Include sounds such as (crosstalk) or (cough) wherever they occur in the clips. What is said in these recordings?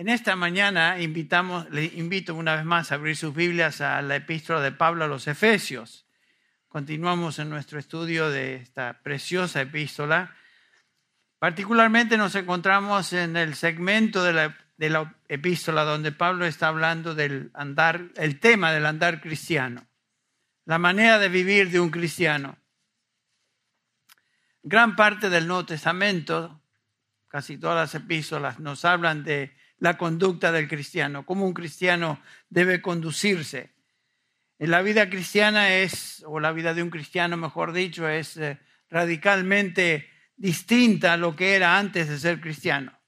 En esta mañana invitamos, le invito una vez más a abrir sus Biblias a la epístola de Pablo a los Efesios. Continuamos en nuestro estudio de esta preciosa epístola. Particularmente nos encontramos en el segmento de la, de la epístola donde Pablo está hablando del andar, el tema del andar cristiano, la manera de vivir de un cristiano. Gran parte del Nuevo Testamento, casi todas las epístolas, nos hablan de la conducta del cristiano, cómo un cristiano debe conducirse. La vida cristiana es, o la vida de un cristiano, mejor dicho, es eh, radicalmente distinta a lo que era antes de ser cristiano.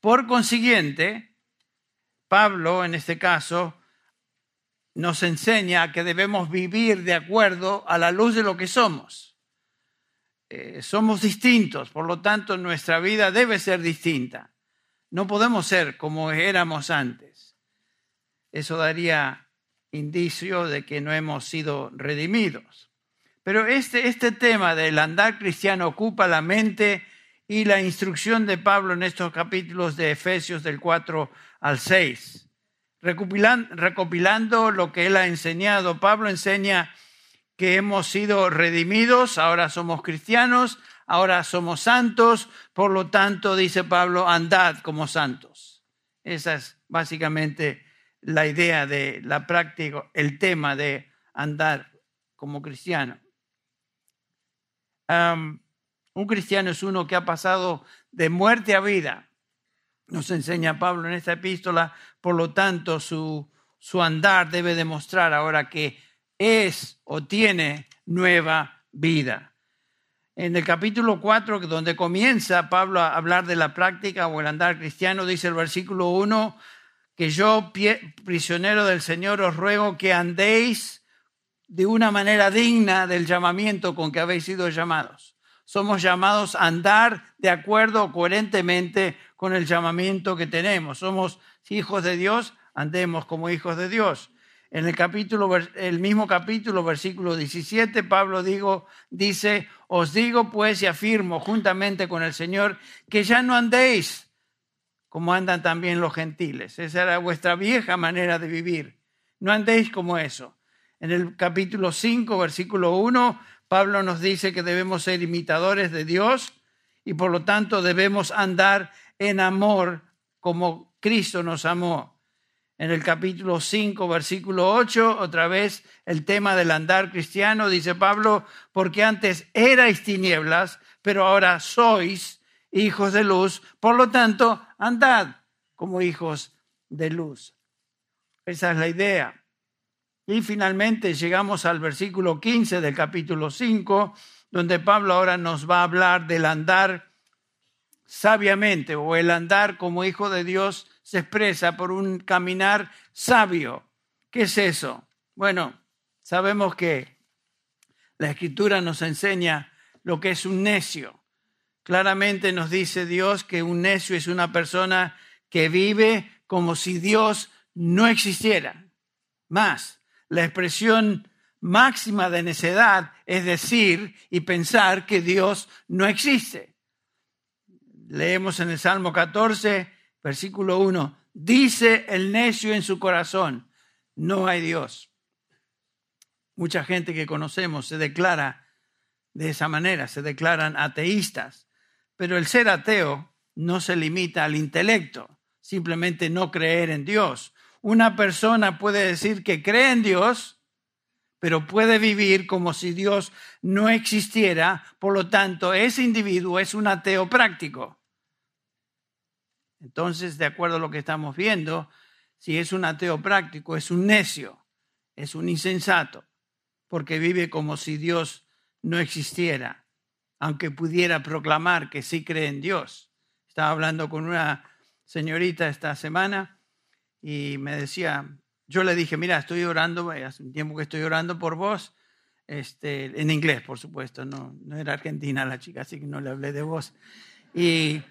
Por consiguiente, Pablo, en este caso, nos enseña que debemos vivir de acuerdo a la luz de lo que somos. Eh, somos distintos, por lo tanto nuestra vida debe ser distinta. No podemos ser como éramos antes. Eso daría indicio de que no hemos sido redimidos. Pero este, este tema del andar cristiano ocupa la mente y la instrucción de Pablo en estos capítulos de Efesios del 4 al 6. Recopilando, recopilando lo que él ha enseñado, Pablo enseña que hemos sido redimidos, ahora somos cristianos, ahora somos santos, por lo tanto, dice Pablo, andad como santos. Esa es básicamente la idea de la práctica, el tema de andar como cristiano. un cristiano es uno que ha pasado de muerte a vida, nos enseña Pablo en esta epístola, por lo tanto su, su andar debe demostrar ahora que es o tiene nueva vida en el capítulo 4, donde comienza Pablo a hablar de la práctica o el andar cristiano, dice el versículo 1, que yo, prisionero del Señor, os ruego que andéis de una manera digna del llamamiento con que habéis sido llamados. Somos llamados a andar de acuerdo coherentemente con el llamamiento que tenemos. Somos hijos de Dios, andemos como hijos de Dios. En el capítulo, el mismo capítulo, versículo 17, Pablo digo, dice, os digo pues y afirmo juntamente con el Señor que ya no andéis como andan también los gentiles. Esa era vuestra vieja manera de vivir. No andéis como eso. En el capítulo 5, versículo 1, Pablo nos dice que debemos ser imitadores de Dios y por lo tanto debemos andar en amor como Cristo nos amó en el capítulo 5, versículo 8, otra vez el tema del andar cristiano, dice Pablo, porque antes erais tinieblas, pero ahora sois hijos de luz, por lo tanto, andad como hijos de luz. Esa es la idea. Y finalmente llegamos al versículo 15 del capítulo 5, donde Pablo ahora nos va a hablar del andar sabiamente o el andar como hijo de Dios se expresa por un caminar sabio. ¿Qué es eso? Bueno, sabemos que la escritura nos enseña lo que es un necio. Claramente nos dice Dios que un necio es una persona que vive como si Dios no existiera. Más, la expresión máxima de necedad es decir y pensar que Dios no existe. Leemos en el Salmo 14, versículo 1, dice el necio en su corazón, no hay Dios. Mucha gente que conocemos se declara de esa manera, se declaran ateístas, pero el ser ateo no se limita al intelecto, simplemente no creer en Dios. Una persona puede decir que cree en Dios, pero puede vivir como si Dios no existiera, por lo tanto, ese individuo es un ateo práctico. Entonces, de acuerdo a lo que estamos viendo, si es un ateo práctico, es un necio, es un insensato, porque vive como si Dios no existiera, aunque pudiera proclamar que sí cree en Dios. Estaba hablando con una señorita esta semana y me decía, yo le dije, mira, estoy orando, hace un tiempo que estoy orando por vos, este, en inglés, por supuesto, no, no era argentina la chica, así que no le hablé de vos. Y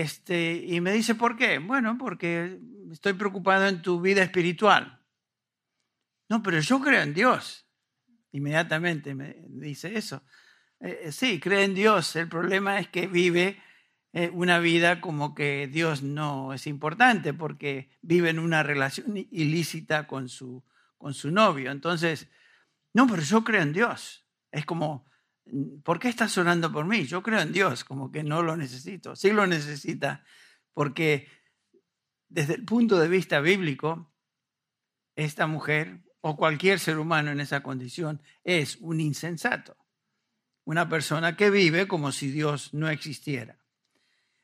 este, y me dice, ¿por qué? Bueno, porque estoy preocupado en tu vida espiritual. No, pero yo creo en Dios. Inmediatamente me dice eso. Eh, eh, sí, cree en Dios. El problema es que vive eh, una vida como que Dios no es importante porque vive en una relación ilícita con su, con su novio. Entonces, no, pero yo creo en Dios. Es como, ¿por qué estás orando por mí? Yo creo en Dios, como que no lo necesito. Sí lo necesita, porque desde el punto de vista bíblico, esta mujer o cualquier ser humano en esa condición es un insensato, una persona que vive como si Dios no existiera.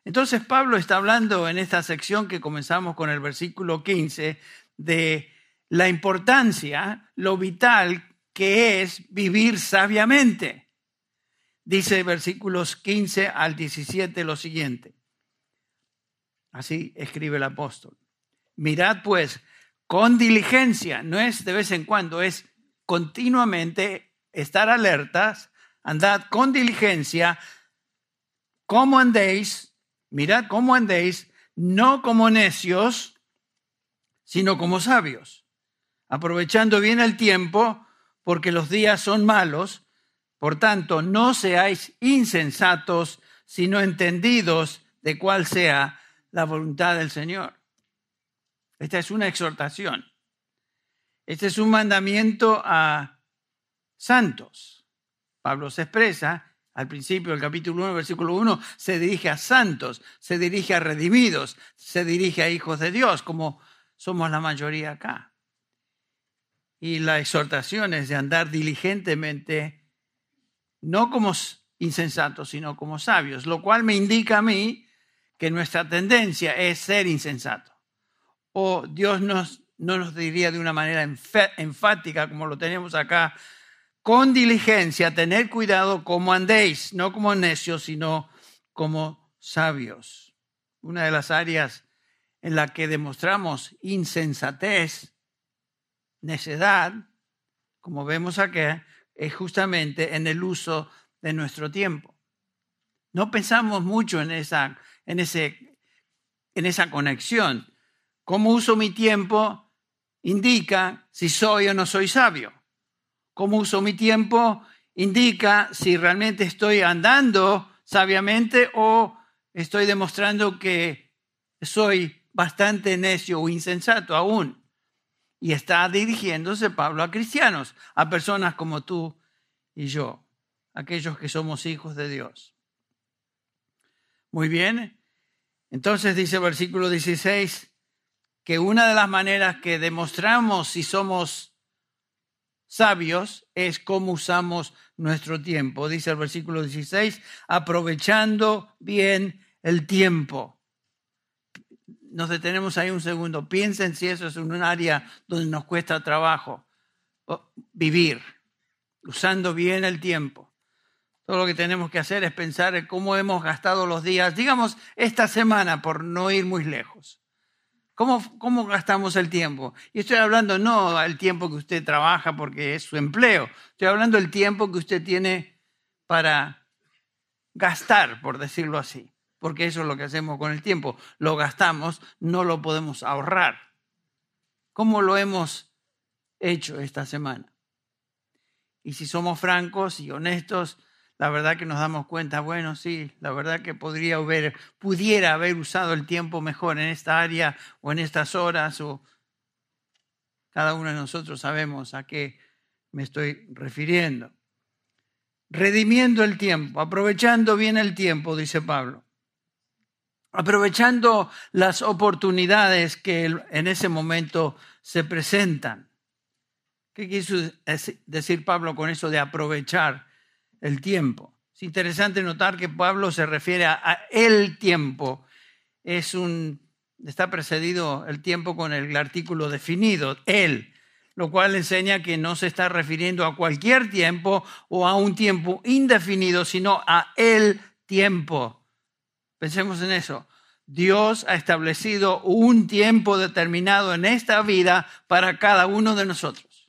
Entonces Pablo está hablando en esta sección que comenzamos con el versículo 15 de la importancia, lo vital que es vivir sabiamente. Dice versículos 15 al 17 lo siguiente. Así escribe el apóstol. Mirad pues con diligencia, no es de vez en cuando, es continuamente estar alertas, andad con diligencia, como andéis mirad cómo andéis, no como necios, sino como sabios, aprovechando bien el tiempo, porque los días son malos. Por tanto, no seáis insensatos, sino entendidos de cuál sea la voluntad del Señor. Esta es una exhortación. Este es un mandamiento a santos. Pablo se expresa al principio del capítulo 1, versículo 1, se dirige a santos, se dirige a redimidos, se dirige a hijos de Dios, como somos la mayoría acá. Y la exhortación es de andar diligentemente, no como insensatos, sino como sabios, lo cual me indica a mí que nuestra tendencia es ser insensato. O Dios nos, no nos diría de una manera enfática, como lo tenemos acá, con diligencia, tener cuidado como andéis, no como necios, sino como sabios. Una de las áreas en la que demostramos insensatez, necedad, como vemos aquí, es justamente en el uso de nuestro tiempo. No pensamos mucho en esa, en ese, en esa conexión. Cómo uso mi tiempo indica si soy o no soy sabio cómo uso mi tiempo indica si realmente estoy andando sabiamente o estoy demostrando que soy bastante necio o insensato aún. Y está dirigiéndose Pablo a cristianos, a personas como tú y yo, aquellos que somos hijos de Dios. Muy bien. Entonces dice el versículo 16 que una de las maneras que demostramos si somos sabios es cómo usamos nuestro tiempo. Dice el versículo 16, aprovechando bien el tiempo. Nos detenemos ahí un segundo. Piensen si eso es un área donde nos cuesta trabajo vivir, usando bien el tiempo. Todo lo que tenemos que hacer es pensar en cómo hemos gastado los días, digamos, esta semana, por no ir muy lejos. ¿Cómo, gastamos el tiempo? Y estoy hablando no del tiempo que usted trabaja porque es su empleo, estoy hablando del tiempo que usted tiene para gastar, por decirlo así, porque eso es lo que hacemos con el tiempo. Lo gastamos, no lo podemos ahorrar. ¿Cómo lo hemos hecho esta semana? Y si somos francos y honestos, la verdad que nos damos cuenta, bueno, sí, la verdad que podría haber, pudiera haber usado el tiempo mejor en esta área o en estas horas, o cada uno de nosotros sabemos a qué me estoy refiriendo. Redimiendo el tiempo, aprovechando bien el tiempo, dice Pablo. Aprovechando las oportunidades que en ese momento se presentan. ¿Qué quiso decir Pablo con eso de aprovechar? el tiempo. Es interesante notar que Pablo se refiere a, el tiempo. Es un, está precedido el tiempo con el artículo definido, el, lo cual enseña que no se está refiriendo a cualquier tiempo o a un tiempo indefinido, sino a el tiempo. Pensemos en eso. Dios ha establecido un tiempo determinado en esta vida para cada uno de nosotros.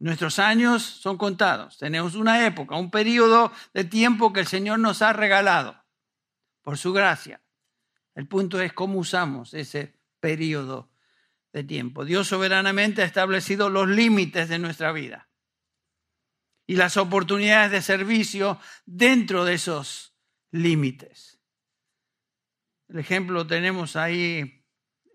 Nuestros años son contados. Tenemos una época, un periodo de tiempo que el Señor nos ha regalado por su gracia. El punto es cómo usamos ese periodo de tiempo. Dios soberanamente ha establecido los límites de nuestra vida y las oportunidades de servicio dentro de esos límites. El ejemplo lo tenemos ahí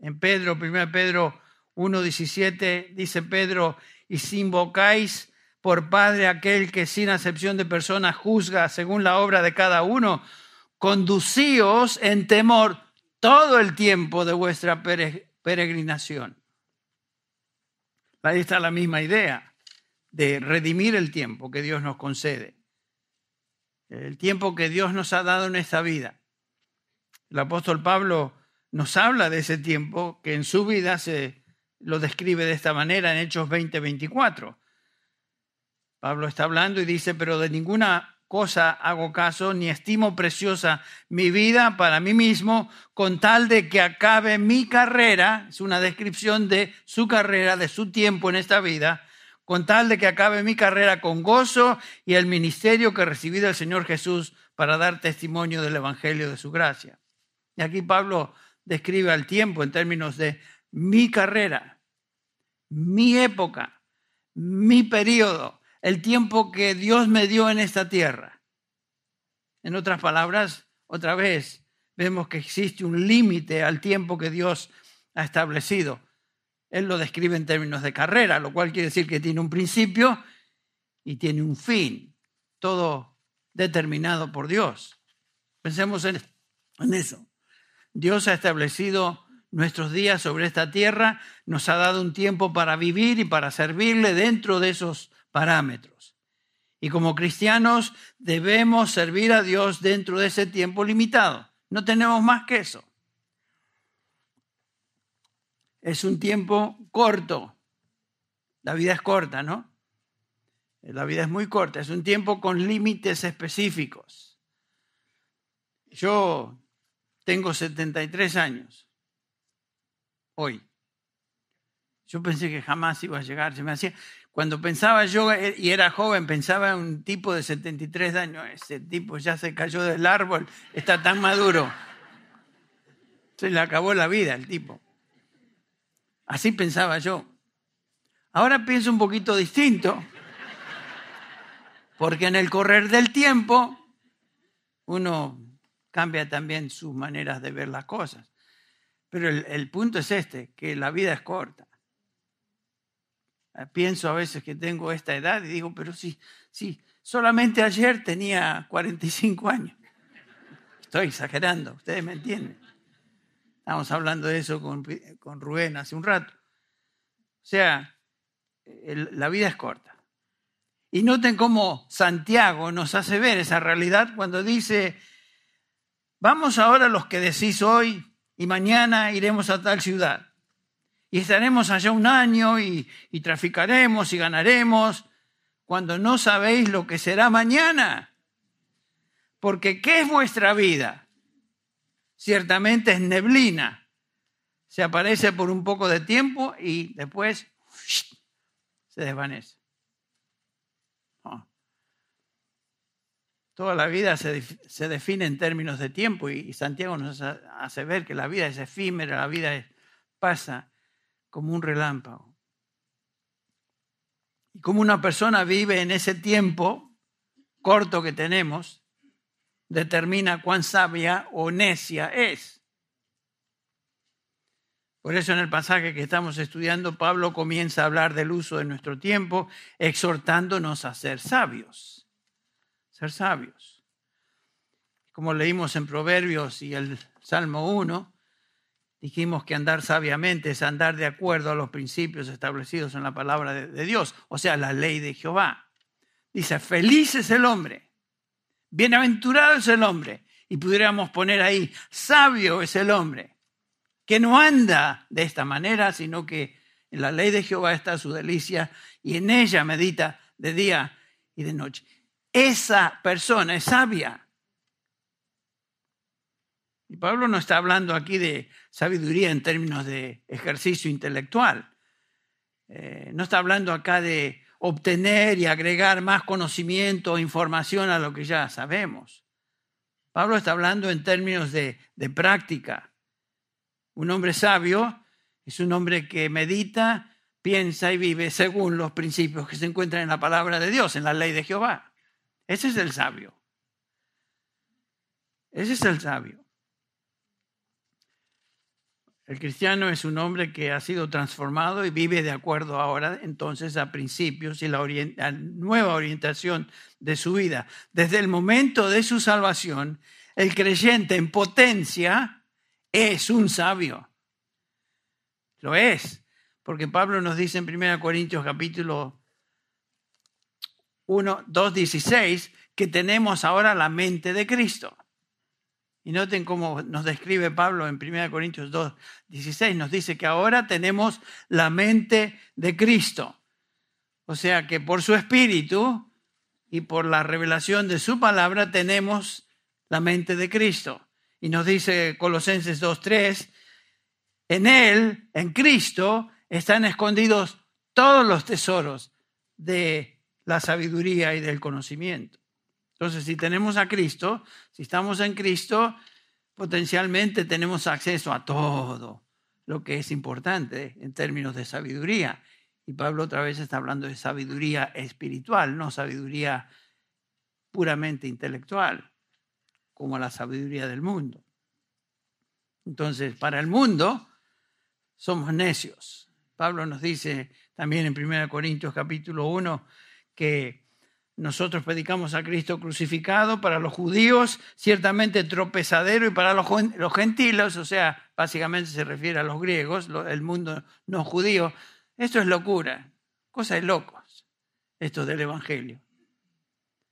en Pedro, 1 Pedro 1.17, dice Pedro, y si invocáis por Padre aquel que sin acepción de personas juzga según la obra de cada uno, conducíos en temor todo el tiempo de vuestra peregrinación. Ahí está la misma idea de redimir el tiempo que Dios nos concede, el tiempo que Dios nos ha dado en esta vida. El apóstol Pablo nos habla de ese tiempo que en su vida se lo describe de esta manera en Hechos 20:24. Pablo está hablando y dice, pero de ninguna cosa hago caso, ni estimo preciosa mi vida para mí mismo, con tal de que acabe mi carrera, es una descripción de su carrera, de su tiempo en esta vida, con tal de que acabe mi carrera con gozo y el ministerio que recibí del Señor Jesús para dar testimonio del Evangelio de su gracia. Y aquí Pablo describe al tiempo en términos de mi carrera, mi época, mi periodo, el tiempo que Dios me dio en esta tierra. En otras palabras, otra vez, vemos que existe un límite al tiempo que Dios ha establecido. Él lo describe en términos de carrera, lo cual quiere decir que tiene un principio y tiene un fin, todo determinado por Dios. Pensemos en, eso. Dios ha establecido nuestros días sobre esta tierra, nos ha dado un tiempo para vivir y para servirle dentro de esos parámetros. Y como cristianos debemos servir a Dios dentro de ese tiempo limitado. No tenemos más que eso. Es un tiempo corto. La vida es corta, ¿no? La vida es muy corta. Es un tiempo con límites específicos. Yo tengo 73 años. Hoy. Yo pensé que jamás iba a llegar. Se me hacía, cuando pensaba yo eh, y era joven, pensaba en un tipo de 73 años. Ese tipo ya se cayó del árbol, está tan maduro. Se le acabó la vida al tipo. Así pensaba yo. Ahora pienso un poquito distinto, porque en el correr del tiempo uno cambia también sus maneras de ver las cosas. Pero el, punto es este, que la vida es corta. Pienso a veces que tengo esta edad y digo, pero sí, sí, solamente ayer tenía 45 años. Estoy exagerando, ustedes me entienden. Estamos hablando de eso con, con Rubén hace un rato. O sea, la vida es corta. Y noten cómo Santiago nos hace ver esa realidad cuando dice, vamos ahora los que decís hoy y mañana iremos a tal ciudad y estaremos allá un año y, traficaremos y ganaremos cuando no sabéis lo que será mañana. Porque ¿qué es vuestra vida? Ciertamente es neblina. Se aparece por un poco de tiempo y después se desvanece. Toda la vida se, se, define en términos de tiempo y Santiago nos hace ver que la vida es efímera, la vida pasa como un relámpago. Y como una persona vive en ese tiempo corto que tenemos, determina cuán sabia o necia es. Por eso en el pasaje que estamos estudiando, Pablo comienza a hablar del uso de nuestro tiempo, exhortándonos a ser sabios. Ser sabios. Como leímos en Proverbios y el Salmo 1, Dijimos que andar sabiamente es andar de acuerdo a los principios establecidos en la palabra de, Dios, o sea, la ley de Jehová. Dice, feliz es el hombre, bienaventurado es el hombre, y pudiéramos poner ahí, sabio es el hombre, que no anda de esta manera, sino que en la ley de Jehová está su delicia y en ella medita de día y de noche. Esa persona es sabia. Y Pablo no está hablando aquí de sabiduría en términos de ejercicio intelectual. Eh, no está hablando acá de obtener y agregar más conocimiento o información a lo que ya sabemos. Pablo está hablando en términos de, de práctica. Un hombre sabio es un hombre que medita, piensa y vive según los principios que se encuentran en la palabra de Dios, en la ley de Jehová. Ese es el sabio. Ese es el sabio. El cristiano es un hombre que ha sido transformado y vive de acuerdo ahora entonces a principios y la, nueva orientación de su vida. Desde el momento de su salvación, el creyente en potencia es un sabio. Lo es, porque Pablo nos dice en 1 Corintios capítulo 1, 2, 16 que tenemos ahora la mente de Cristo. Y noten cómo nos describe Pablo en 1 Corintios 2, 16. Nos dice que ahora tenemos la mente de Cristo. O sea que por su espíritu y por la revelación de su palabra tenemos la mente de Cristo. Y nos dice Colosenses 2.3, en Él, en Cristo, están escondidos todos los tesoros de la sabiduría y del conocimiento. Entonces, si tenemos a Cristo, si estamos en Cristo, potencialmente tenemos acceso a todo lo que es importante en términos de sabiduría. Y Pablo otra vez está hablando de sabiduría espiritual, no sabiduría puramente intelectual, como la sabiduría del mundo. Entonces, para el mundo somos necios. Pablo nos dice también en 1 Corintios capítulo 1 que nosotros predicamos a Cristo crucificado, para los judíos ciertamente tropezadero y para los, gentiles, o sea, básicamente se refiere a los griegos, el mundo no judío. Esto es locura, cosa de locos, esto del Evangelio.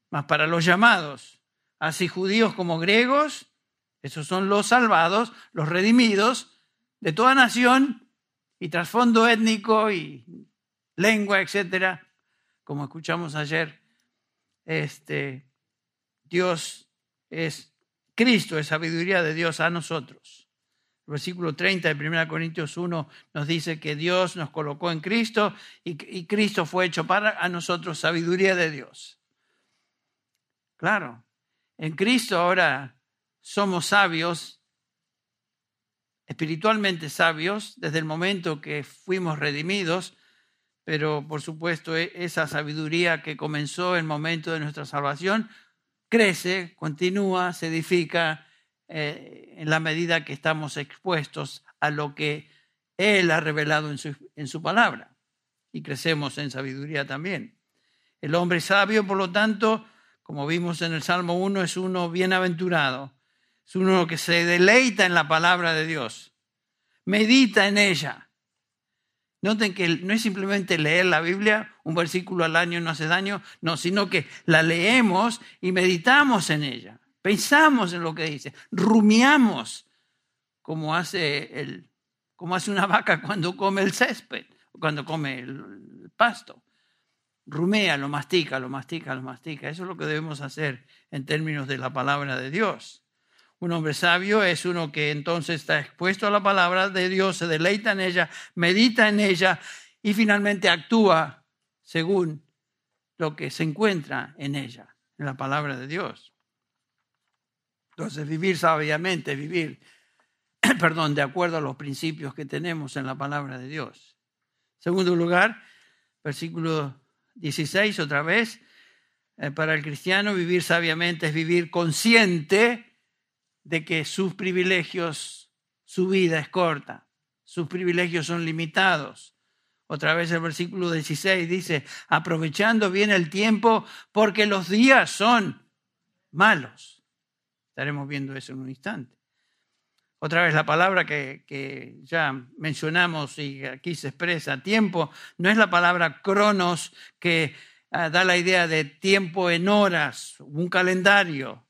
Mas para los llamados, así judíos como griegos, esos son los salvados, los redimidos de toda nación y trasfondo étnico y lengua, etcétera, como escuchamos ayer este, Dios es, Cristo es sabiduría de Dios a nosotros. El versículo 30 de 1 Corintios 1 nos dice que Dios nos colocó en Cristo y, y Cristo fue hecho para a nosotros sabiduría de Dios. Claro, en Cristo ahora somos sabios, espiritualmente sabios, desde el momento que fuimos redimidos, pero por supuesto e, esa sabiduría que comenzó en el momento de nuestra salvación crece, continúa, se edifica eh, en la medida que estamos expuestos a lo que Él ha revelado en su, en su palabra y crecemos en sabiduría también. El hombre sabio, por lo tanto, como vimos en el Salmo 1, es uno bienaventurado, es uno que se deleita en la palabra de Dios, medita en ella Noten que no es simplemente leer la Biblia, un versículo al año no hace daño, no, sino que la leemos y meditamos en ella, pensamos en lo que dice, rumiamos como hace, el, como hace una vaca (laughs) cuando come el césped, cuando come el pasto. Rumea, lo mastica, lo mastica, lo mastica. Eso es lo que debemos hacer en términos de la palabra de Dios. Un hombre sabio es uno que entonces está expuesto a la palabra de Dios, se deleita en ella, medita en ella y finalmente actúa según lo que se encuentra en ella, en la palabra de Dios. Entonces, vivir sabiamente, vivir, (clears throat) perdón, de acuerdo a los principios que tenemos en la palabra de Dios. Segundo lugar, versículo 16, otra vez, eh, para el cristiano vivir sabiamente es vivir consciente de que sus privilegios, su vida es corta, sus privilegios son limitados. Otra vez el versículo 16 dice, aprovechando bien el tiempo porque los días son malos. Estaremos viendo eso en un instante. Otra vez la palabra que, ya mencionamos y aquí se expresa, tiempo, no es la palabra cronos que ah, da la idea de tiempo en horas, un calendario,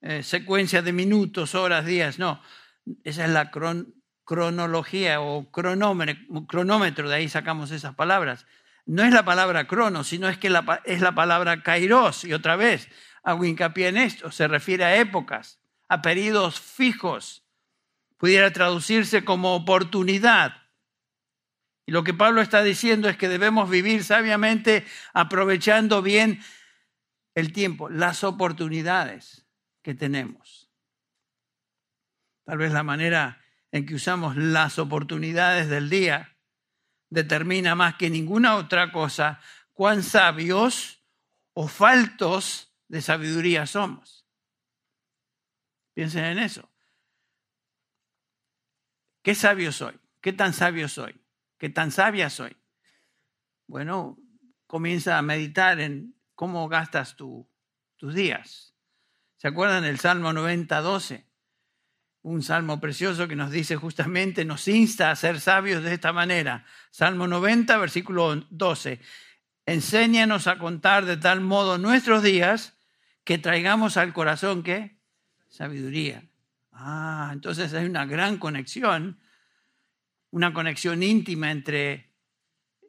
eh, secuencia de minutos, horas, días, no. Esa es la cronología o cronómetro, de ahí sacamos esas palabras. No es la palabra crono, sino es que es la palabra kairos. Y otra vez, hago hincapié en esto, se refiere a épocas, a periodos fijos. Pudiera traducirse como oportunidad. Y lo que Pablo está diciendo es que debemos vivir sabiamente aprovechando bien el tiempo, las oportunidades que tenemos. Tal vez la manera en que usamos las oportunidades del día determina más que ninguna otra cosa cuán sabios o faltos de sabiduría somos. Piensen en eso. ¿Qué sabio soy? ¿Qué tan sabio soy? ¿Qué tan sabia soy? Bueno, comienza a meditar en cómo gastas tus días. ¿Se acuerdan del Salmo 90, 12? Un salmo precioso que nos dice justamente, nos insta a ser sabios de esta manera. Salmo 90, versículo 12. Enséñanos a contar de tal modo nuestros días que traigamos al corazón ¿qué? Sabiduría. Ah, entonces hay una gran conexión, una conexión íntima entre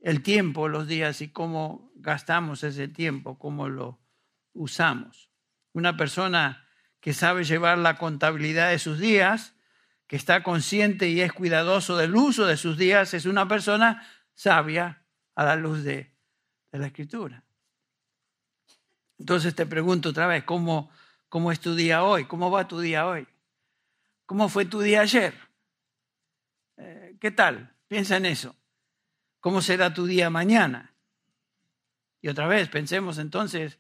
el tiempo, los días y cómo gastamos ese tiempo, cómo lo usamos. Una persona que sabe llevar la contabilidad de sus días, que está consciente y es cuidadoso del uso de sus días, es una persona sabia a la luz de, la escritura. Entonces te pregunto otra vez, ¿cómo, ¿cómo es tu día hoy? ¿Cómo va tu día hoy? ¿Cómo fue tu día ayer? Eh, ¿Qué tal? Piensa en eso. ¿Cómo será tu día mañana? Y otra vez, pensemos entonces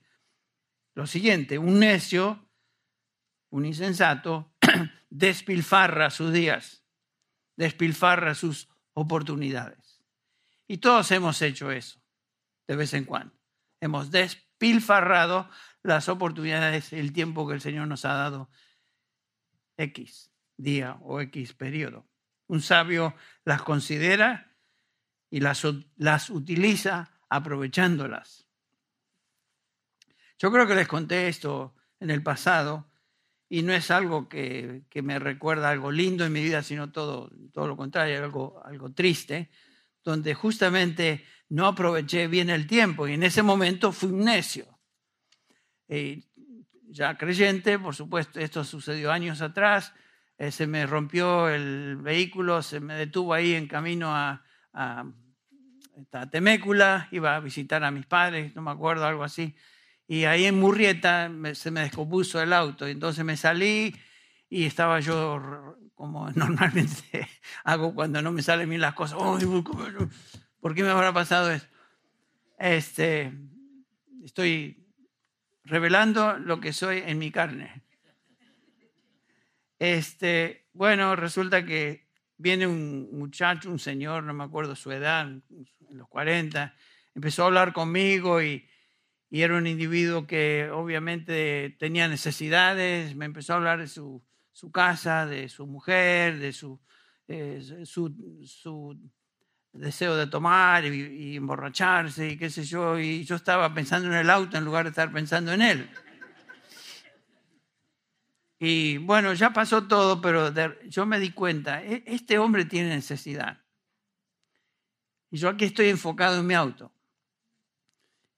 lo siguiente, un necio, un insensato, (clears throat) despilfarra sus días, despilfarra sus oportunidades. Y todos hemos hecho eso, de vez en cuando. Hemos despilfarrado las oportunidades, el tiempo que el Señor nos ha dado, X día o X periodo. Un sabio las considera y las, las utiliza aprovechándolas. Yo creo que les conté esto en el pasado y no es algo que, me recuerda algo lindo en mi vida, sino todo, todo lo contrario, algo, algo triste, donde justamente no aproveché bien el tiempo y en ese momento fui un necio. ya creyente, por supuesto, esto sucedió años atrás, eh, se me rompió el vehículo, se me detuvo ahí en camino a, a, Temécula, iba a visitar a mis padres, no me acuerdo, algo así. Y ahí en Murrieta se me descompuso el auto, entonces me salí y estaba yo como (laughs) normalmente hago cuando no me salen bien las cosas. ¿Por qué me habrá pasado eso? Este, estoy revelando lo que soy en mi carne. Este, bueno, resulta que viene un muchacho, un señor, no me acuerdo su edad, en los 40, empezó a hablar conmigo y, era un individuo que obviamente tenía necesidades, me empezó a hablar de su, casa, de su mujer, de su, eh, su, deseo de tomar y, y, emborracharse y qué sé yo, y yo estaba pensando en el auto en lugar de estar pensando en él. Y bueno, ya pasó todo, pero yo me di cuenta, e, este hombre tiene necesidad. Y yo aquí estoy enfocado en mi auto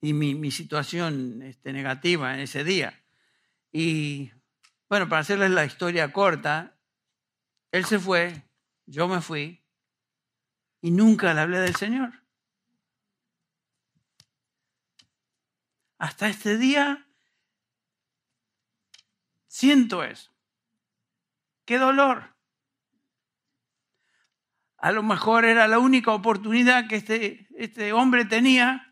y mi, situación este, negativa en ese día. Y bueno, para hacerles la historia corta, él se fue, yo me fui y nunca le hablé del Señor. Hasta este día Siento eso. Qué dolor. A lo mejor era la única oportunidad que este, este hombre tenía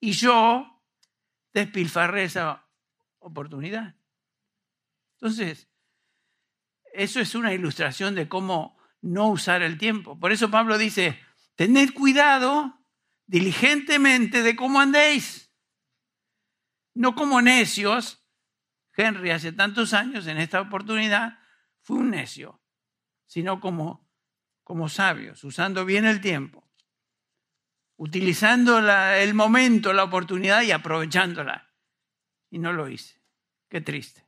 y yo despilfarré esa oportunidad. Entonces, eso es una ilustración de cómo no usar el tiempo. Por eso Pablo dice, tened cuidado diligentemente de cómo andéis, no como necios, Henry hace tantos años, en esta oportunidad, fue un necio, sino como, como sabios, usando bien el tiempo, utilizando el momento, la oportunidad y aprovechándola. Y no lo hice. Qué triste.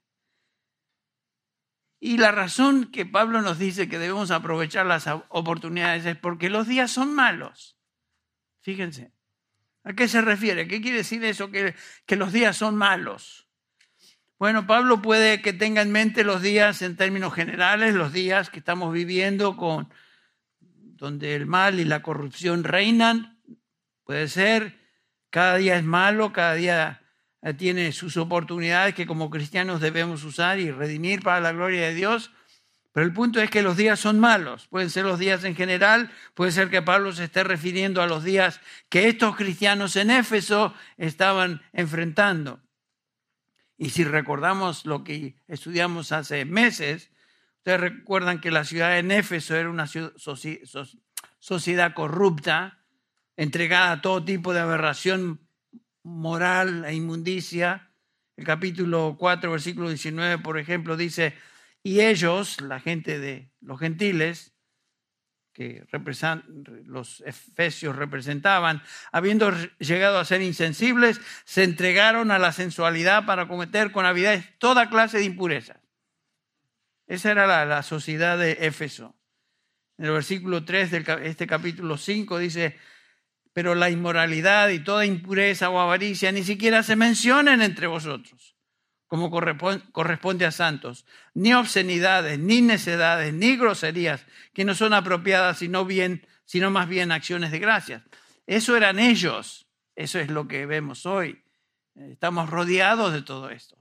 Y la razón que Pablo nos dice que debemos aprovechar las oportunidades es porque los días son malos. Fíjense. ¿A qué se refiere? ¿Qué quiere decir eso? Que, que los días son malos. Bueno, Pablo puede que tenga en mente los días en términos generales, los días que estamos viviendo con donde el mal y la corrupción reinan. Puede ser, cada día es malo, cada día eh, tiene sus oportunidades que como cristianos debemos usar y redimir para la gloria de Dios. Pero el punto es que los días son malos. Pueden ser los días en general, puede ser que Pablo se esté refiriendo a los días que estos cristianos en Éfeso estaban enfrentando. Y si recordamos lo que estudiamos hace meses, ustedes recuerdan que la ciudad de Éfeso era una sociedad corrupta, entregada a todo tipo de aberración moral e inmundicia. El capítulo 4, versículo 19, por ejemplo, dice, y ellos, la gente de los gentiles, que los efesios representaban, habiendo llegado a ser insensibles, se entregaron a la sensualidad para cometer con avidez toda clase de impurezas. Esa era la, la sociedad de Éfeso. En el versículo 3 de este capítulo 5 dice, pero la inmoralidad y toda impureza o avaricia ni siquiera se mencionan entre vosotros, como corresponde a santos, ni obscenidades, ni necedades, ni groserías, que no son apropiadas, sino, bien, sino más bien acciones de gracias. Eso eran ellos, eso es lo que vemos hoy. Estamos rodeados de todo esto.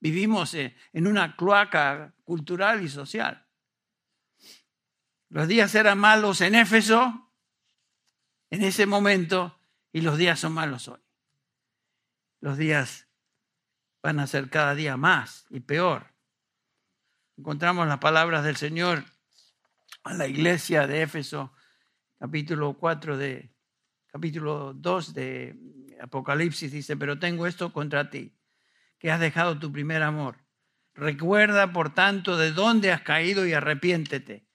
Vivimos en una cloaca cultural y social. Los días eran malos en Éfeso, en ese momento y los días son malos hoy. Los días van a ser cada día más y peor. Encontramos las palabras del Señor a la iglesia de Éfeso, capítulo 4 de capítulo 2 de Apocalipsis dice, "Pero tengo esto contra ti, que has dejado tu primer amor. Recuerda, por tanto, de dónde has caído y arrepiéntete."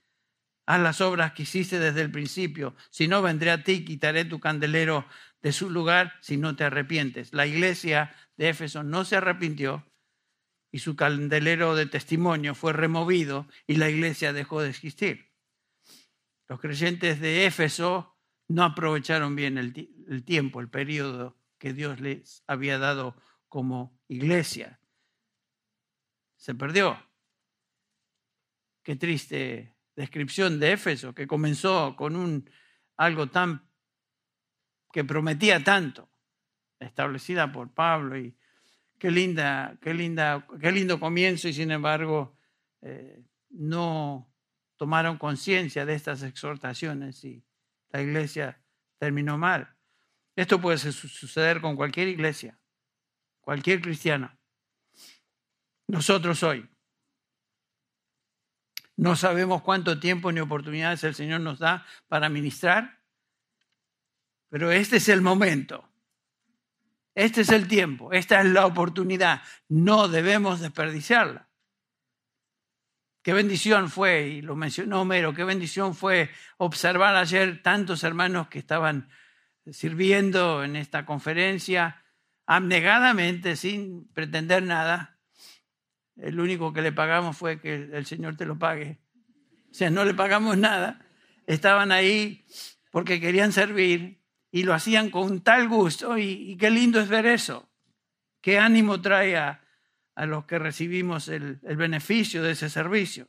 Haz las obras que hiciste desde el principio. Si no, vendré a ti quitaré tu candelero de su lugar si no te arrepientes. La iglesia de Éfeso no se arrepintió y su candelero de testimonio fue removido y la iglesia dejó de existir. Los creyentes de Éfeso no aprovecharon bien el, el tiempo, el periodo que Dios les había dado como iglesia. Se perdió. Qué triste descripción de Éfeso, que comenzó con un, algo tan que prometía tanto, establecida por Pablo y qué linda, qué linda, qué lindo comienzo y sin embargo eh, no tomaron conciencia de estas exhortaciones y la iglesia terminó mal. Esto puede suceder con cualquier iglesia, cualquier cristiano. Nosotros hoy no sabemos cuánto tiempo ni oportunidades el Señor nos da para ministrar, pero este es el momento. Este es el tiempo, esta es la oportunidad. No debemos desperdiciarla. Qué bendición fue, y lo mencionó Homero, qué bendición fue observar ayer tantos hermanos que estaban sirviendo en esta conferencia abnegadamente, sin pretender nada, el único que le pagamos fue que el Señor te lo pague. O sea, no le pagamos nada. Estaban ahí porque querían servir y lo hacían con tal gusto y, qué lindo es ver eso. Qué ánimo trae a, los que recibimos el, beneficio de ese servicio.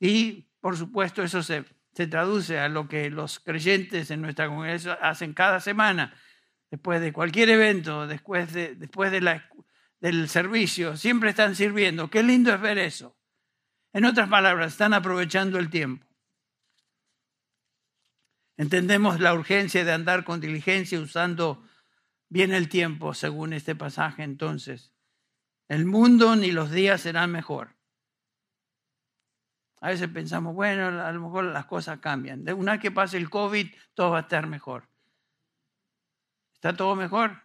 Y, por supuesto, eso se, se traduce a lo que los creyentes en nuestra congregación hacen cada semana, después de cualquier evento, después de, después de la del servicio, siempre están sirviendo. Qué lindo es ver eso. En otras palabras, están aprovechando el tiempo. Entendemos la urgencia de andar con diligencia usando bien el tiempo, según este pasaje. Entonces, el mundo ni los días serán mejor. A veces pensamos, bueno, a lo mejor las cosas cambian. Una vez que pase el COVID, todo va a estar mejor. ¿Está todo mejor?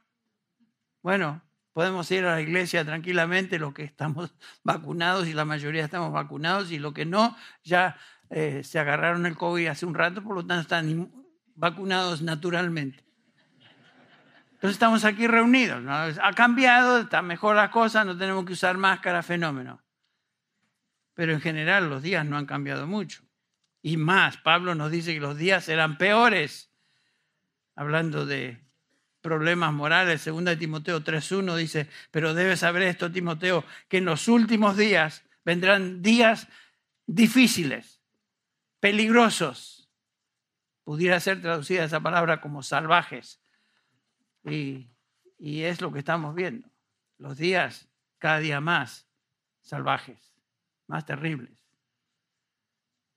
Bueno, Podemos ir a la iglesia tranquilamente los que estamos (laughs) vacunados y la mayoría estamos vacunados y los que no ya eh, se agarraron el COVID hace un rato, por lo tanto están vacunados naturalmente. Entonces estamos aquí reunidos. Ha cambiado, está mejor la cosa, no tenemos que usar máscara, fenómeno. Pero en general los días no han cambiado mucho. Y más, Pablo nos dice que los días eran peores, hablando de problemas morales. Segunda de Timoteo 3.1 dice, pero debes saber esto, Timoteo, que en los últimos días vendrán días difíciles, peligrosos. Pudiera ser traducida esa palabra como salvajes. Y, es lo que estamos viendo. Los días cada día más salvajes, más terribles.